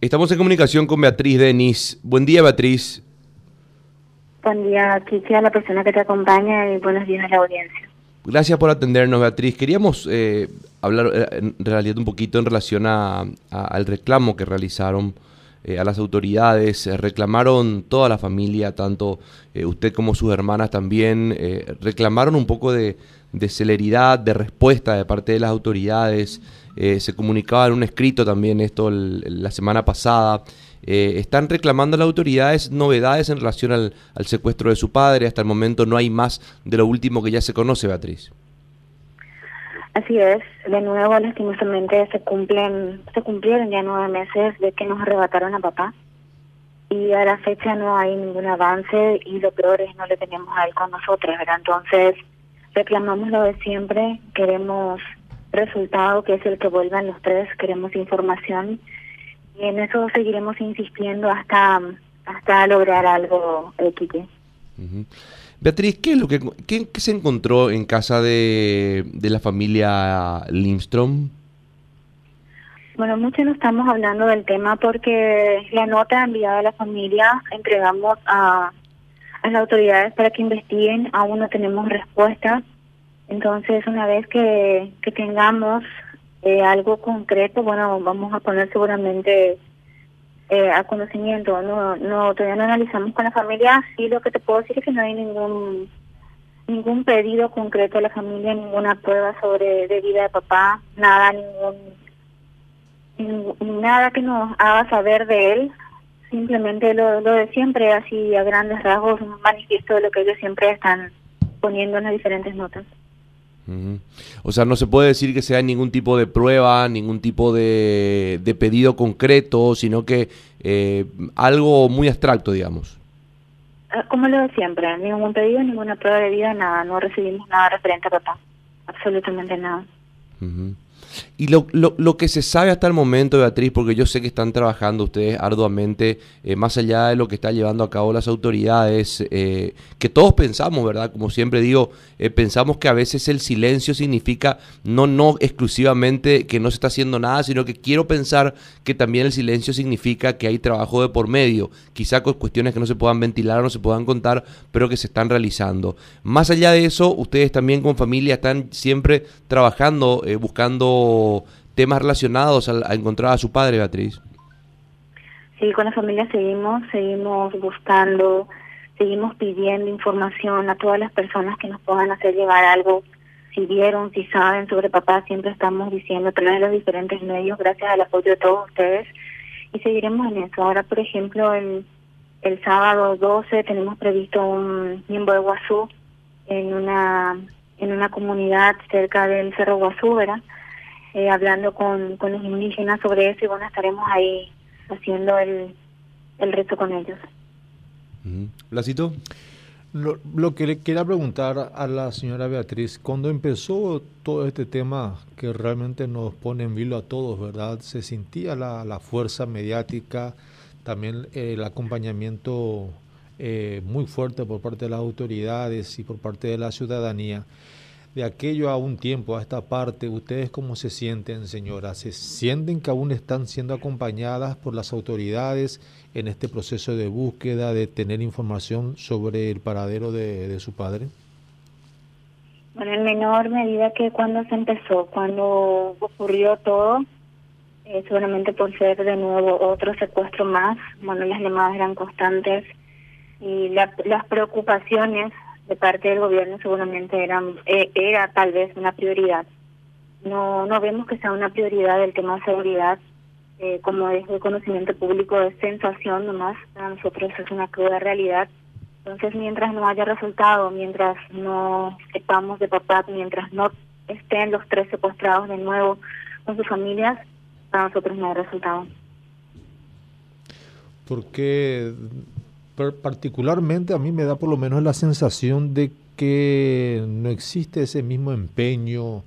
Estamos en comunicación con Beatriz Denis. Buen día, Beatriz. Buen día, Kiki, a la persona que te acompaña y buenos días a la audiencia. Gracias por atendernos, Beatriz. Queríamos eh, hablar eh, en realidad un poquito en relación a, al reclamo que realizaron eh, a las autoridades. reclamaron toda la familia, tanto usted como sus hermanas también, reclamaron un poco de, de, celeridad, de respuesta de parte de las autoridades. se comunicaba en un escrito también esto la semana pasada. Eh, están reclamando a las autoridades novedades en relación al, secuestro de su padre. Hasta el momento no hay más de lo último que ya se conoce, Beatriz. Así es, de nuevo lastimosamente se cumplen, se cumplieron ya nueve meses de que nos arrebataron a papá y a la fecha no hay ningún avance y lo peor es no le tenemos a él con nosotros. Entonces reclamamos lo de siempre, queremos resultado que es el que vuelvan los tres, queremos información y en eso seguiremos insistiendo hasta hasta lograr algo, Quique. Beatriz, ¿qué es lo que qué, se encontró en casa de, de la familia Lindstrom? Bueno, mucho no estamos hablando del tema porque la nota enviada a la familia entregamos a, a las autoridades para que investiguen, aún no tenemos respuesta. Entonces, una vez que, que tengamos eh, algo concreto, bueno, vamos a poner seguramente eh, a conocimiento. No, no, todavía no analizamos con la familia. Sí, lo que te puedo decir es que no hay ningún ningún pedido concreto a la familia, ninguna prueba sobre de vida de papá, nada, ningún, nada que nos haga saber de él. Simplemente lo, lo de siempre, así a grandes rasgos, un manifiesto de lo que ellos siempre están poniendo en las diferentes notas. O sea, no se puede decir que sea ningún tipo de prueba, ningún tipo de, pedido concreto, sino que eh, algo muy abstracto, digamos. Ah, como lo de siempre, ningún pedido, ninguna prueba de vida, nada, no recibimos nada referente a papá, absolutamente nada. Y lo, lo, lo, que se sabe hasta el momento, Beatriz, porque yo sé que están trabajando ustedes arduamente, eh, más allá de lo que están llevando a cabo las autoridades, eh, que todos pensamos, ¿verdad? Como siempre digo, eh, pensamos que a veces el silencio significa no, no exclusivamente que no se está haciendo nada, sino que quiero pensar que también el silencio significa que hay trabajo de por medio, quizá con cuestiones que no se puedan ventilar o no se puedan contar, pero que se están realizando. Más allá de eso, ustedes también con familia están siempre trabajando, buscando temas relacionados a, encontrar a su padre, Beatriz? Sí, con la familia seguimos, seguimos buscando, seguimos pidiendo información a todas las personas que nos puedan hacer llegar algo. Si vieron, si saben sobre papá, siempre estamos diciendo a través de los diferentes medios, gracias al apoyo de todos ustedes. Y seguiremos en eso. Ahora, por ejemplo, el, el sábado 12 tenemos previsto un miembro de Guazú en una en una comunidad cerca del Cerro Guazú, ¿verdad? Eh, hablando con, con los indígenas sobre eso y bueno, estaremos ahí haciendo el, el reto con ellos. ¿Blasito? Lo, lo, que le quería preguntar a la señora Beatriz, cuando empezó todo este tema que realmente nos pone en vilo a todos, ¿verdad? Se sentía la, la fuerza mediática, también el acompañamiento eh, muy fuerte por parte de las autoridades y por parte de la ciudadanía de aquello a un tiempo, a esta parte, ¿ustedes cómo se sienten, señora? ¿Se sienten que aún están siendo acompañadas por las autoridades en este proceso de búsqueda, de tener información sobre el paradero de, su padre? Bueno, en menor medida que cuando se empezó, cuando ocurrió todo, eh, seguramente por ser de nuevo otro secuestro más, bueno, las llamadas eran constantes y las preocupaciones de parte del gobierno seguramente era, eh, era tal vez una prioridad. No, no vemos que sea una prioridad el tema de seguridad, eh, como es de conocimiento público, es sensación nomás, para nosotros es una cruda realidad. Entonces, mientras no haya resultado, mientras no sepamos de papá, mientras no estén los tres secuestrados de nuevo con sus familias, para nosotros no hay resultado. Porque particularmente a mí me da por lo menos la sensación de que no existe ese mismo empeño.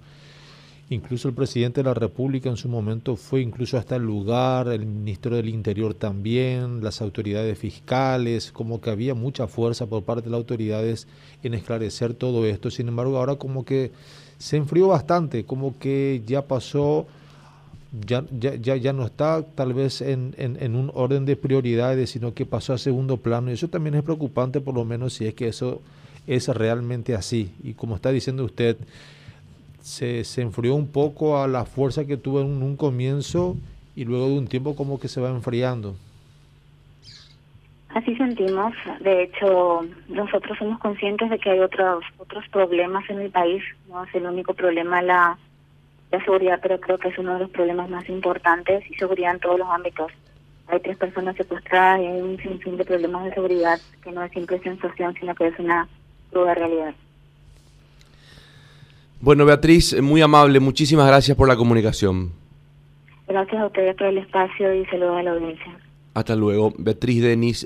Incluso el presidente de la República en su momento fue incluso hasta el lugar, el ministro del Interior también, las autoridades fiscales, como que había mucha fuerza por parte de las autoridades en esclarecer todo esto. Sin embargo, ahora como que se enfrió bastante, como que ya pasó ya, ya, ya, ya no está tal vez en, en, en, un orden de prioridades, sino que pasó a segundo plano. Y eso también es preocupante, por lo menos si es que eso es realmente así. Y como está diciendo usted, se, se enfrió un poco a la fuerza que tuvo en un comienzo y luego de un tiempo como que se va enfriando. Así sentimos. De hecho, nosotros somos conscientes de que hay otros otros problemas en el país. No es el único problema la, la seguridad, pero creo que es uno de los problemas más importantes y seguridad en todos los ámbitos. Hay tres personas secuestradas y hay un sinfín de problemas de seguridad que no es simple sensación, sino que es una cruda realidad. Bueno, Beatriz, muy amable, muchísimas gracias por la comunicación. Gracias a ustedes por el espacio y saludos a la audiencia. Hasta luego. Beatriz Denis.